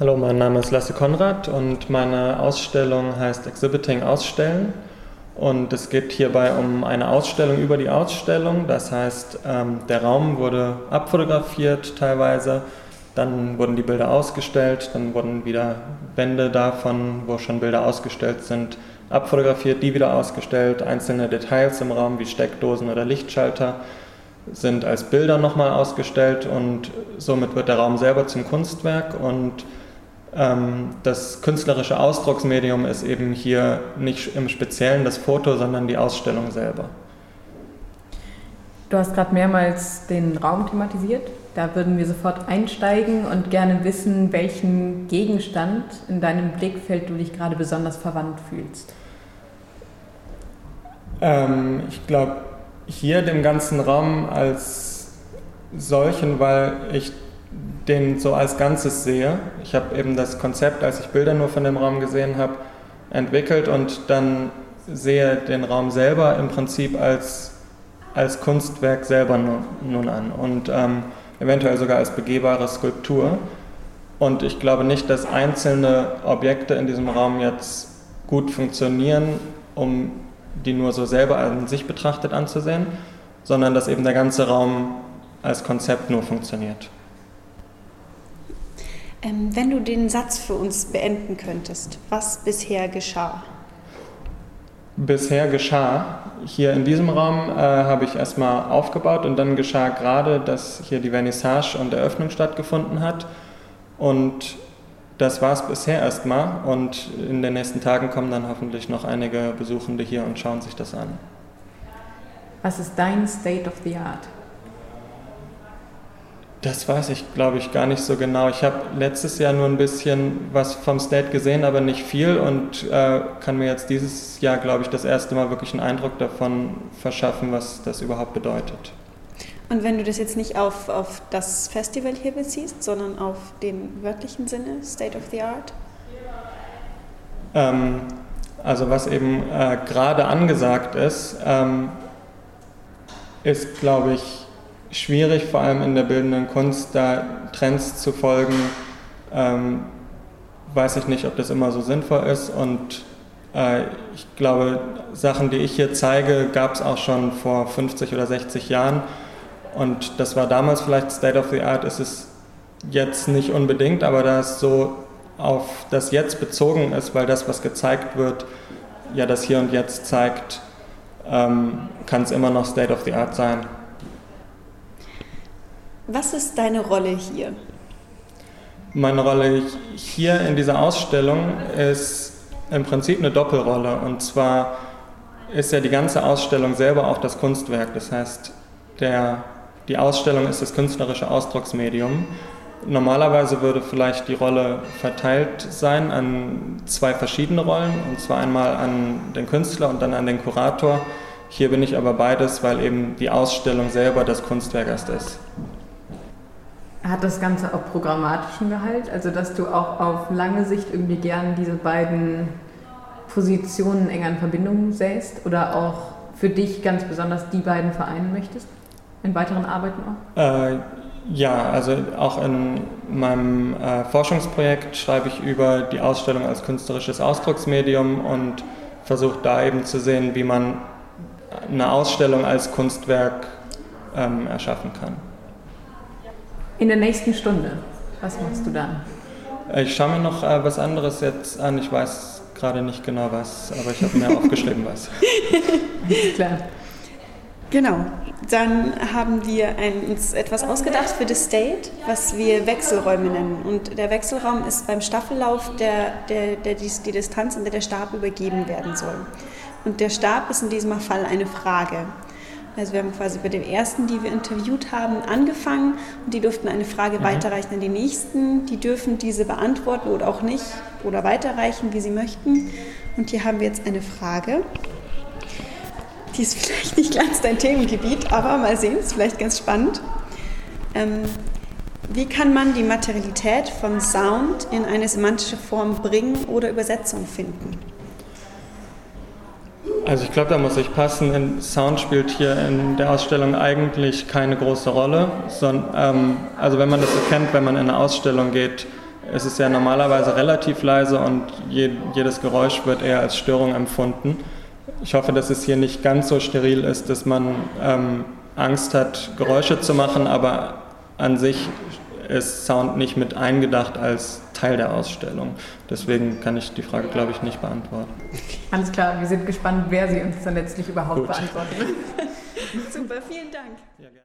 Hallo, mein Name ist Lasse Konrad und meine Ausstellung heißt Exhibiting Ausstellen. Und es geht hierbei um eine Ausstellung über die Ausstellung. Das heißt, ähm, der Raum wurde abfotografiert teilweise, dann wurden die Bilder ausgestellt, dann wurden wieder Wände davon, wo schon Bilder ausgestellt sind, abfotografiert, die wieder ausgestellt. Einzelne Details im Raum wie Steckdosen oder Lichtschalter sind als Bilder nochmal ausgestellt und somit wird der Raum selber zum Kunstwerk und das künstlerische Ausdrucksmedium ist eben hier nicht im Speziellen das Foto, sondern die Ausstellung selber. Du hast gerade mehrmals den Raum thematisiert. Da würden wir sofort einsteigen und gerne wissen, welchen Gegenstand in deinem Blickfeld du dich gerade besonders verwandt fühlst. Ähm, ich glaube, hier den ganzen Raum als solchen, weil ich den so als Ganzes sehe. Ich habe eben das Konzept, als ich Bilder nur von dem Raum gesehen habe, entwickelt und dann sehe den Raum selber im Prinzip als, als Kunstwerk selber nun, nun an und ähm, eventuell sogar als begehbare Skulptur. Und ich glaube nicht, dass einzelne Objekte in diesem Raum jetzt gut funktionieren, um die nur so selber an sich betrachtet anzusehen, sondern dass eben der ganze Raum als Konzept nur funktioniert. Ähm, wenn du den Satz für uns beenden könntest, was bisher geschah? Bisher geschah, hier in diesem Raum äh, habe ich erstmal aufgebaut und dann geschah gerade, dass hier die Vernissage und Eröffnung stattgefunden hat. Und das war es bisher erstmal und in den nächsten Tagen kommen dann hoffentlich noch einige Besuchende hier und schauen sich das an. Was ist dein State of the Art? Das weiß ich, glaube ich, gar nicht so genau. Ich habe letztes Jahr nur ein bisschen was vom State gesehen, aber nicht viel und äh, kann mir jetzt dieses Jahr, glaube ich, das erste Mal wirklich einen Eindruck davon verschaffen, was das überhaupt bedeutet. Und wenn du das jetzt nicht auf, auf das Festival hier beziehst, sondern auf den wörtlichen Sinne, State of the Art? Ähm, also was eben äh, gerade angesagt ist, ähm, ist, glaube ich, schwierig, vor allem in der bildenden Kunst, da Trends zu folgen. Ähm, weiß ich nicht, ob das immer so sinnvoll ist. Und äh, ich glaube, Sachen, die ich hier zeige, gab es auch schon vor 50 oder 60 Jahren. Und das war damals vielleicht State of the Art, ist es jetzt nicht unbedingt, aber da es so auf das Jetzt bezogen ist, weil das, was gezeigt wird, ja das Hier und Jetzt zeigt, ähm, kann es immer noch State of the Art sein. Was ist deine Rolle hier? Meine Rolle hier in dieser Ausstellung ist im Prinzip eine Doppelrolle. Und zwar ist ja die ganze Ausstellung selber auch das Kunstwerk. Das heißt, der, die Ausstellung ist das künstlerische Ausdrucksmedium. Normalerweise würde vielleicht die Rolle verteilt sein an zwei verschiedene Rollen, und zwar einmal an den Künstler und dann an den Kurator. Hier bin ich aber beides, weil eben die Ausstellung selber das Kunstwerk erst ist. Hat das Ganze auch programmatischen Gehalt? Also, dass du auch auf lange Sicht irgendwie gern diese beiden Positionen enger in Verbindung säst oder auch für dich ganz besonders die beiden vereinen möchtest? In weiteren Arbeiten auch? Äh, ja, also auch in meinem äh, Forschungsprojekt schreibe ich über die Ausstellung als künstlerisches Ausdrucksmedium und versuche da eben zu sehen, wie man eine Ausstellung als Kunstwerk ähm, erschaffen kann. In der nächsten Stunde, was machst du dann? Ich schaue mir noch äh, was anderes jetzt an. Ich weiß gerade nicht genau was, aber ich habe mir aufgeschrieben was. Alles klar. Genau, dann haben wir ein, uns etwas ausgedacht für das State, was wir Wechselräume nennen. Und der Wechselraum ist beim Staffellauf der, der, der, die, die Distanz, in der der Stab übergeben werden soll. Und der Stab ist in diesem Fall eine Frage. Also wir haben quasi bei den ersten, die wir interviewt haben, angefangen und die durften eine Frage mhm. weiterreichen an die nächsten. Die dürfen diese beantworten oder auch nicht oder weiterreichen, wie sie möchten. Und hier haben wir jetzt eine Frage. Die ist vielleicht nicht ganz dein Themengebiet, aber mal sehen, ist vielleicht ganz spannend. Ähm, wie kann man die Materialität von Sound in eine semantische Form bringen oder Übersetzung finden? Also ich glaube, da muss ich passen. Sound spielt hier in der Ausstellung eigentlich keine große Rolle. Ähm, also wenn man das so kennt, wenn man in eine Ausstellung geht, es ist ja normalerweise relativ leise und je, jedes Geräusch wird eher als Störung empfunden. Ich hoffe, dass es hier nicht ganz so steril ist, dass man ähm, Angst hat, Geräusche zu machen, aber an sich ist Sound nicht mit eingedacht als Teil der Ausstellung. Deswegen kann ich die Frage, glaube ich, nicht beantworten. Alles klar, wir sind gespannt, wer sie uns dann letztlich überhaupt Gut. beantwortet. Super, vielen Dank. Ja,